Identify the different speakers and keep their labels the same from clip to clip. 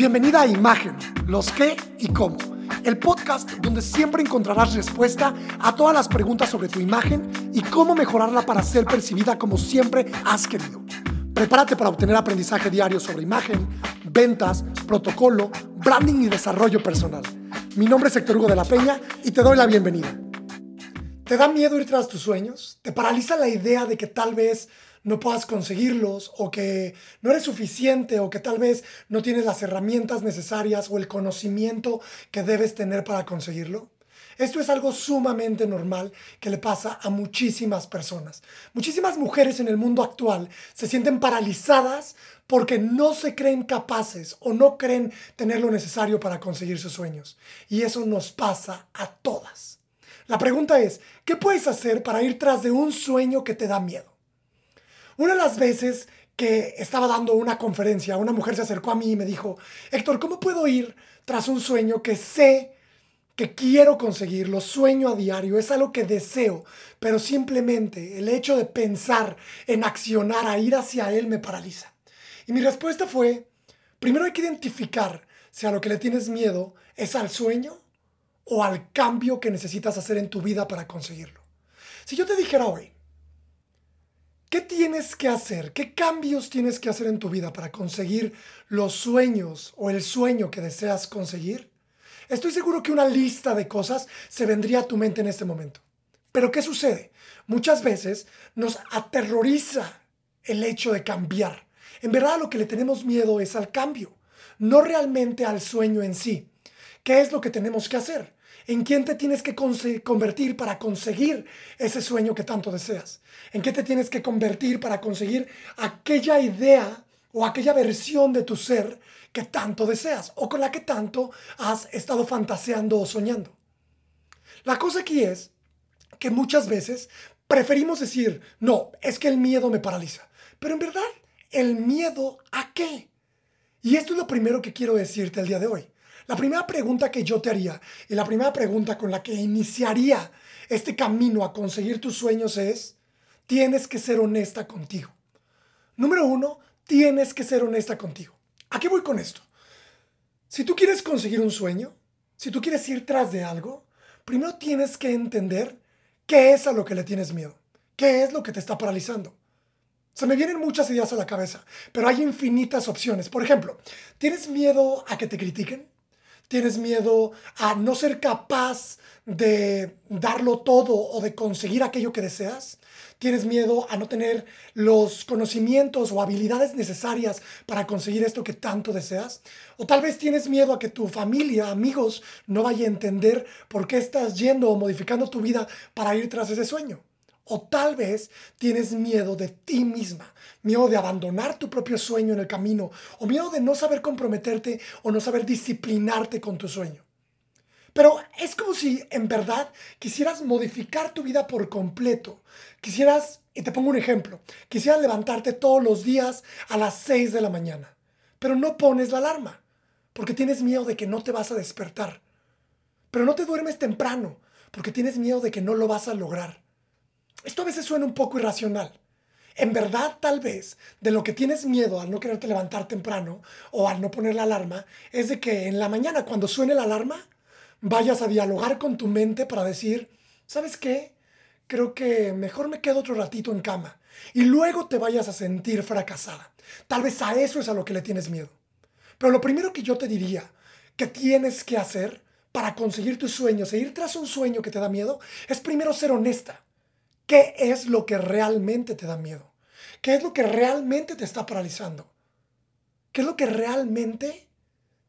Speaker 1: Bienvenida a Imagen, los qué y cómo, el podcast donde siempre encontrarás respuesta a todas las preguntas sobre tu imagen y cómo mejorarla para ser percibida como siempre has querido. Prepárate para obtener aprendizaje diario sobre imagen, ventas, protocolo, branding y desarrollo personal. Mi nombre es Héctor Hugo de la Peña y te doy la bienvenida. ¿Te da miedo ir tras tus sueños? ¿Te paraliza la idea de que tal vez no puedas conseguirlos o que no eres suficiente o que tal vez no tienes las herramientas necesarias o el conocimiento que debes tener para conseguirlo? Esto es algo sumamente normal que le pasa a muchísimas personas. Muchísimas mujeres en el mundo actual se sienten paralizadas porque no se creen capaces o no creen tener lo necesario para conseguir sus sueños. Y eso nos pasa a todas. La pregunta es, ¿qué puedes hacer para ir tras de un sueño que te da miedo? Una de las veces que estaba dando una conferencia, una mujer se acercó a mí y me dijo, Héctor, ¿cómo puedo ir tras un sueño que sé que quiero conseguir, lo sueño a diario, es algo que deseo, pero simplemente el hecho de pensar en accionar, a ir hacia él, me paraliza? Y mi respuesta fue, primero hay que identificar si a lo que le tienes miedo es al sueño o al cambio que necesitas hacer en tu vida para conseguirlo. Si yo te dijera hoy, ¿Qué tienes que hacer? ¿Qué cambios tienes que hacer en tu vida para conseguir los sueños o el sueño que deseas conseguir? Estoy seguro que una lista de cosas se vendría a tu mente en este momento. Pero ¿qué sucede? Muchas veces nos aterroriza el hecho de cambiar. En verdad lo que le tenemos miedo es al cambio, no realmente al sueño en sí. ¿Qué es lo que tenemos que hacer? ¿En quién te tienes que convertir para conseguir ese sueño que tanto deseas? ¿En qué te tienes que convertir para conseguir aquella idea o aquella versión de tu ser que tanto deseas o con la que tanto has estado fantaseando o soñando? La cosa aquí es que muchas veces preferimos decir, no, es que el miedo me paraliza. Pero en verdad, ¿el miedo a qué? Y esto es lo primero que quiero decirte el día de hoy. La primera pregunta que yo te haría y la primera pregunta con la que iniciaría este camino a conseguir tus sueños es, tienes que ser honesta contigo. Número uno, tienes que ser honesta contigo. ¿A qué voy con esto? Si tú quieres conseguir un sueño, si tú quieres ir tras de algo, primero tienes que entender qué es a lo que le tienes miedo, qué es lo que te está paralizando. Se me vienen muchas ideas a la cabeza, pero hay infinitas opciones. Por ejemplo, ¿tienes miedo a que te critiquen? Tienes miedo a no ser capaz de darlo todo o de conseguir aquello que deseas. Tienes miedo a no tener los conocimientos o habilidades necesarias para conseguir esto que tanto deseas. O tal vez tienes miedo a que tu familia, amigos, no vaya a entender por qué estás yendo o modificando tu vida para ir tras ese sueño. O tal vez tienes miedo de ti misma, miedo de abandonar tu propio sueño en el camino, o miedo de no saber comprometerte o no saber disciplinarte con tu sueño. Pero es como si en verdad quisieras modificar tu vida por completo. Quisieras, y te pongo un ejemplo, quisieras levantarte todos los días a las 6 de la mañana, pero no pones la alarma, porque tienes miedo de que no te vas a despertar. Pero no te duermes temprano, porque tienes miedo de que no lo vas a lograr. Esto a veces suena un poco irracional. En verdad, tal vez, de lo que tienes miedo al no quererte levantar temprano o al no poner la alarma, es de que en la mañana, cuando suene la alarma, vayas a dialogar con tu mente para decir, ¿sabes qué? Creo que mejor me quedo otro ratito en cama. Y luego te vayas a sentir fracasada. Tal vez a eso es a lo que le tienes miedo. Pero lo primero que yo te diría que tienes que hacer para conseguir tus sueños e ir tras un sueño que te da miedo es primero ser honesta ¿Qué es lo que realmente te da miedo? ¿Qué es lo que realmente te está paralizando? ¿Qué es lo que realmente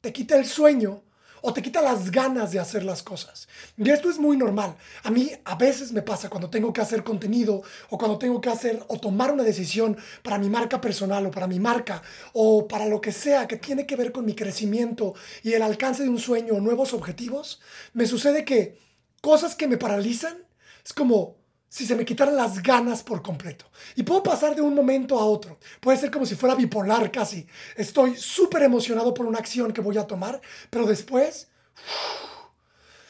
Speaker 1: te quita el sueño o te quita las ganas de hacer las cosas? Y esto es muy normal. A mí a veces me pasa cuando tengo que hacer contenido o cuando tengo que hacer o tomar una decisión para mi marca personal o para mi marca o para lo que sea que tiene que ver con mi crecimiento y el alcance de un sueño o nuevos objetivos, me sucede que cosas que me paralizan es como si se me quitaran las ganas por completo. Y puedo pasar de un momento a otro. Puede ser como si fuera bipolar casi. Estoy súper emocionado por una acción que voy a tomar, pero después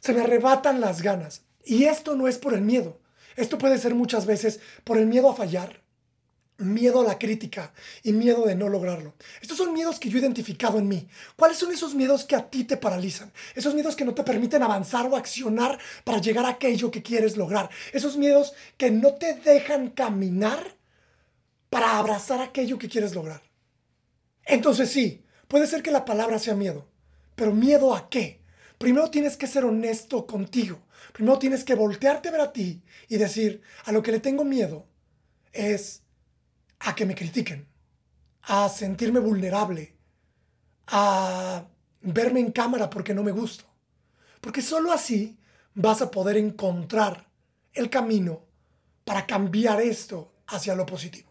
Speaker 1: se me arrebatan las ganas. Y esto no es por el miedo. Esto puede ser muchas veces por el miedo a fallar, miedo a la crítica y miedo de no lograrlo. Estos son miedos que yo he identificado en mí. ¿Cuáles son esos miedos que a ti te paralizan? Esos miedos que no te permiten avanzar o accionar para llegar a aquello que quieres lograr. Esos miedos que no te dejan caminar para abrazar aquello que quieres lograr. Entonces sí, puede ser que la palabra sea miedo, pero miedo a qué? Primero tienes que ser honesto contigo. Primero tienes que voltearte a ver a ti y decir, a lo que le tengo miedo es a que me critiquen, a sentirme vulnerable, a verme en cámara porque no me gusto. Porque solo así vas a poder encontrar el camino para cambiar esto hacia lo positivo.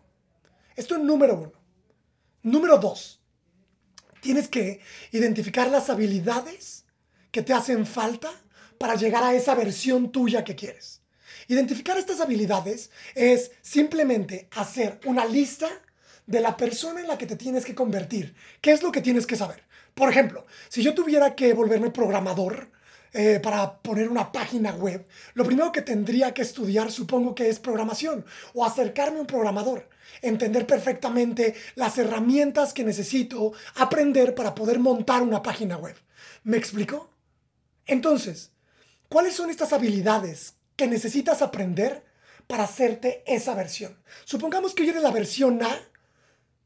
Speaker 1: Esto es número uno. Número dos, tienes que identificar las habilidades que te hacen falta para llegar a esa versión tuya que quieres. Identificar estas habilidades es simplemente hacer una lista de la persona en la que te tienes que convertir. ¿Qué es lo que tienes que saber? Por ejemplo, si yo tuviera que volverme programador eh, para poner una página web, lo primero que tendría que estudiar supongo que es programación o acercarme a un programador, entender perfectamente las herramientas que necesito aprender para poder montar una página web. ¿Me explico? Entonces, ¿cuáles son estas habilidades que necesitas aprender para hacerte esa versión. Supongamos que yo eres la versión A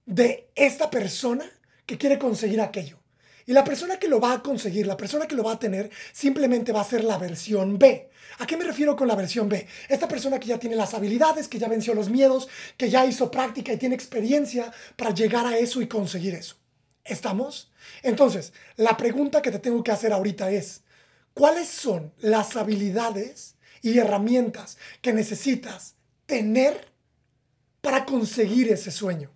Speaker 1: de esta persona que quiere conseguir aquello. Y la persona que lo va a conseguir, la persona que lo va a tener, simplemente va a ser la versión B. ¿A qué me refiero con la versión B? Esta persona que ya tiene las habilidades, que ya venció los miedos, que ya hizo práctica y tiene experiencia para llegar a eso y conseguir eso. ¿Estamos? Entonces, la pregunta que te tengo que hacer ahorita es, ¿cuáles son las habilidades y herramientas que necesitas tener para conseguir ese sueño.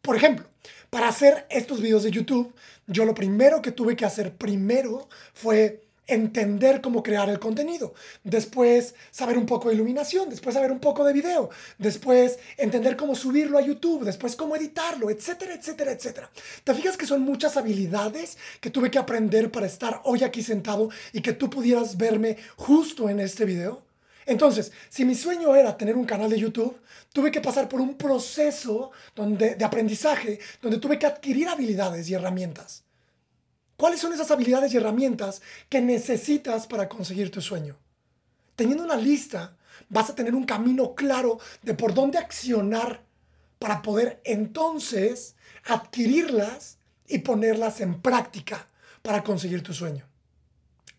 Speaker 1: Por ejemplo, para hacer estos videos de YouTube, yo lo primero que tuve que hacer primero fue entender cómo crear el contenido, después saber un poco de iluminación, después saber un poco de video, después entender cómo subirlo a YouTube, después cómo editarlo, etcétera, etcétera, etcétera. ¿Te fijas que son muchas habilidades que tuve que aprender para estar hoy aquí sentado y que tú pudieras verme justo en este video? Entonces, si mi sueño era tener un canal de YouTube, tuve que pasar por un proceso donde, de aprendizaje donde tuve que adquirir habilidades y herramientas. ¿Cuáles son esas habilidades y herramientas que necesitas para conseguir tu sueño? Teniendo una lista, vas a tener un camino claro de por dónde accionar para poder entonces adquirirlas y ponerlas en práctica para conseguir tu sueño.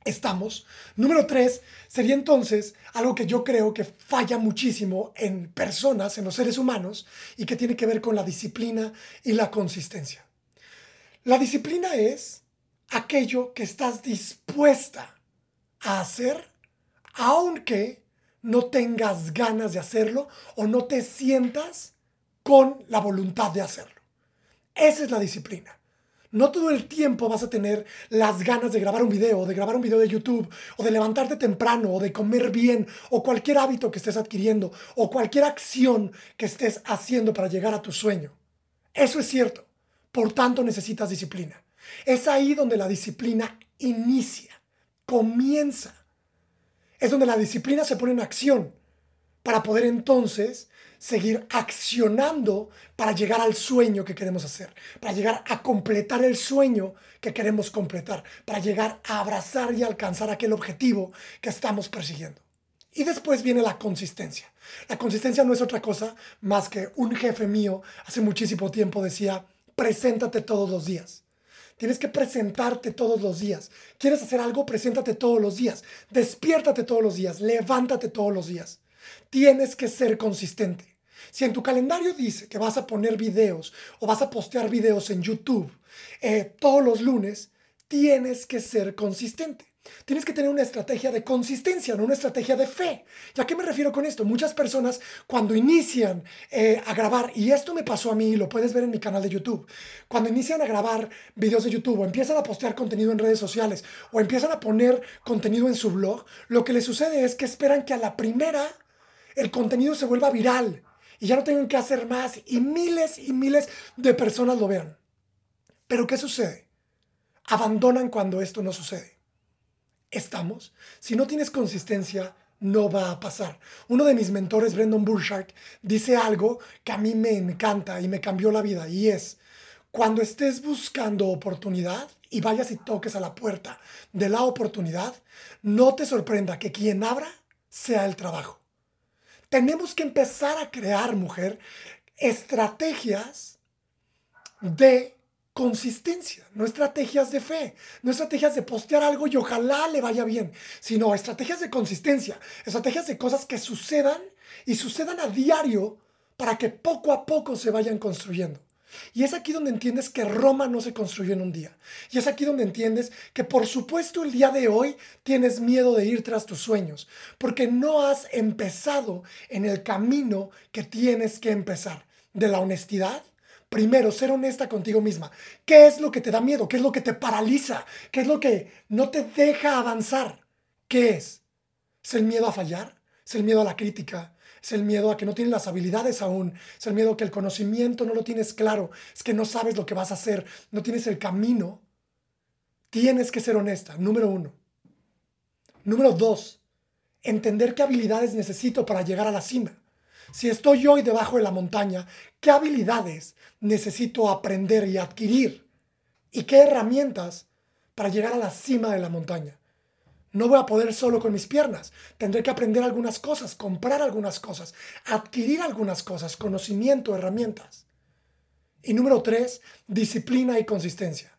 Speaker 1: Estamos. Número tres sería entonces algo que yo creo que falla muchísimo en personas, en los seres humanos, y que tiene que ver con la disciplina y la consistencia. La disciplina es aquello que estás dispuesta a hacer aunque no tengas ganas de hacerlo o no te sientas con la voluntad de hacerlo. Esa es la disciplina. No todo el tiempo vas a tener las ganas de grabar un video, de grabar un video de YouTube, o de levantarte temprano, o de comer bien, o cualquier hábito que estés adquiriendo, o cualquier acción que estés haciendo para llegar a tu sueño. Eso es cierto. Por tanto, necesitas disciplina. Es ahí donde la disciplina inicia, comienza. Es donde la disciplina se pone en acción para poder entonces seguir accionando para llegar al sueño que queremos hacer, para llegar a completar el sueño que queremos completar, para llegar a abrazar y alcanzar aquel objetivo que estamos persiguiendo. Y después viene la consistencia. La consistencia no es otra cosa más que un jefe mío hace muchísimo tiempo decía, preséntate todos los días. Tienes que presentarte todos los días. ¿Quieres hacer algo? Preséntate todos los días. Despiértate todos los días. Levántate todos los días. Tienes que ser consistente. Si en tu calendario dice que vas a poner videos o vas a postear videos en YouTube eh, todos los lunes, tienes que ser consistente. Tienes que tener una estrategia de consistencia, no una estrategia de fe. ¿Y a qué me refiero con esto? Muchas personas cuando inician eh, a grabar, y esto me pasó a mí, lo puedes ver en mi canal de YouTube, cuando inician a grabar videos de YouTube o empiezan a postear contenido en redes sociales o empiezan a poner contenido en su blog, lo que les sucede es que esperan que a la primera el contenido se vuelva viral y ya no tengan que hacer más y miles y miles de personas lo vean. Pero ¿qué sucede? Abandonan cuando esto no sucede estamos, si no tienes consistencia, no va a pasar. Uno de mis mentores, Brendan Burchard, dice algo que a mí me encanta y me cambió la vida y es, cuando estés buscando oportunidad y vayas y toques a la puerta de la oportunidad, no te sorprenda que quien abra sea el trabajo. Tenemos que empezar a crear, mujer, estrategias de consistencia, no estrategias de fe, no estrategias de postear algo y ojalá le vaya bien, sino estrategias de consistencia, estrategias de cosas que sucedan y sucedan a diario para que poco a poco se vayan construyendo. Y es aquí donde entiendes que Roma no se construyó en un día. Y es aquí donde entiendes que por supuesto el día de hoy tienes miedo de ir tras tus sueños, porque no has empezado en el camino que tienes que empezar, de la honestidad, Primero, ser honesta contigo misma. ¿Qué es lo que te da miedo? ¿Qué es lo que te paraliza? ¿Qué es lo que no te deja avanzar? ¿Qué es? ¿Es el miedo a fallar? ¿Es el miedo a la crítica? ¿Es el miedo a que no tienes las habilidades aún? ¿Es el miedo a que el conocimiento no lo tienes claro? ¿Es que no sabes lo que vas a hacer? ¿No tienes el camino? Tienes que ser honesta, número uno. Número dos, entender qué habilidades necesito para llegar a la cima. Si estoy hoy debajo de la montaña, ¿qué habilidades necesito aprender y adquirir? ¿Y qué herramientas para llegar a la cima de la montaña? No voy a poder solo con mis piernas. Tendré que aprender algunas cosas, comprar algunas cosas, adquirir algunas cosas, conocimiento, herramientas. Y número tres, disciplina y consistencia.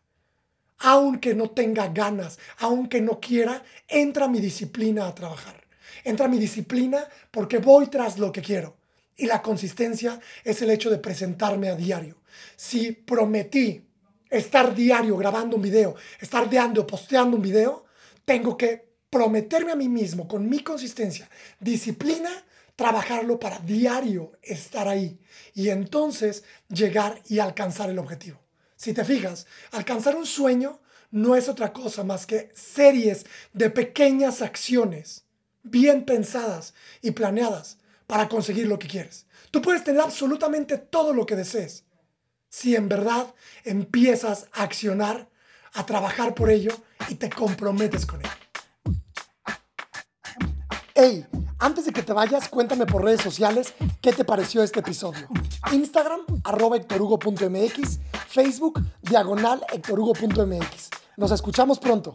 Speaker 1: Aunque no tenga ganas, aunque no quiera, entra mi disciplina a trabajar. Entra mi disciplina porque voy tras lo que quiero. Y la consistencia es el hecho de presentarme a diario. Si prometí estar diario grabando un video, estar diario posteando un video, tengo que prometerme a mí mismo con mi consistencia, disciplina, trabajarlo para diario estar ahí y entonces llegar y alcanzar el objetivo. Si te fijas, alcanzar un sueño no es otra cosa más que series de pequeñas acciones bien pensadas y planeadas para conseguir lo que quieres. Tú puedes tener absolutamente todo lo que desees si en verdad empiezas a accionar, a trabajar por ello y te comprometes con ello. Hey, antes de que te vayas, cuéntame por redes sociales qué te pareció este episodio. Instagram, arroba hectorugo.mx, Facebook, diagonal hectorugo.mx. Nos escuchamos pronto.